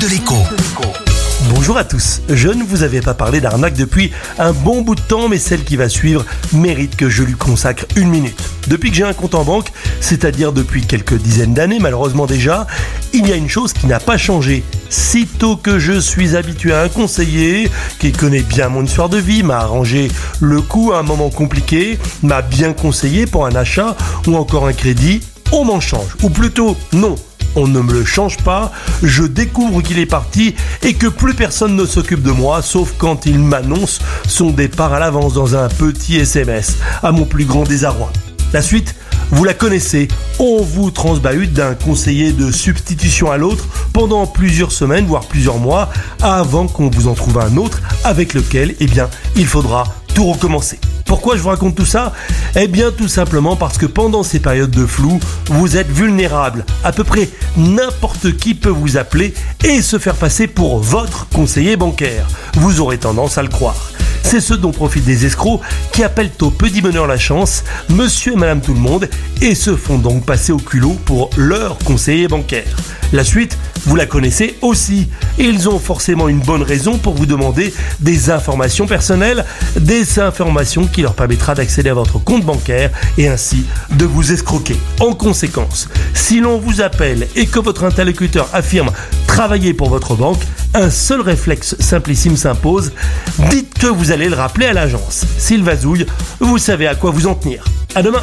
de l'écho. Bonjour à tous. Je ne vous avais pas parlé d'arnaque depuis un bon bout de temps, mais celle qui va suivre mérite que je lui consacre une minute. Depuis que j'ai un compte en banque, c'est-à-dire depuis quelques dizaines d'années malheureusement déjà, il y a une chose qui n'a pas changé. Sitôt que je suis habitué à un conseiller qui connaît bien mon histoire de vie, m'a arrangé le coup à un moment compliqué, m'a bien conseillé pour un achat ou encore un crédit, on m'en change. Ou plutôt, non on ne me le change pas, je découvre qu'il est parti et que plus personne ne s'occupe de moi, sauf quand il m'annonce son départ à l'avance dans un petit SMS, à mon plus grand désarroi. La suite, vous la connaissez, on vous transbahute d'un conseiller de substitution à l'autre pendant plusieurs semaines, voire plusieurs mois, avant qu'on vous en trouve un autre avec lequel, eh bien, il faudra tout recommencer. Pourquoi je vous raconte tout ça Eh bien tout simplement parce que pendant ces périodes de flou, vous êtes vulnérable. À peu près n'importe qui peut vous appeler et se faire passer pour votre conseiller bancaire. Vous aurez tendance à le croire. C'est ce dont profitent des escrocs qui appellent au petit bonheur la chance, monsieur et madame tout le monde, et se font donc passer au culot pour leur conseiller bancaire. La suite, vous la connaissez aussi. Ils ont forcément une bonne raison pour vous demander des informations personnelles, des informations qui leur permettra d'accéder à votre compte bancaire et ainsi de vous escroquer. En conséquence, si l'on vous appelle et que votre interlocuteur affirme travailler pour votre banque, un seul réflexe simplissime s'impose. Dites que vous allez le rappeler à l'agence. S'il vasouille, vous savez à quoi vous en tenir. À demain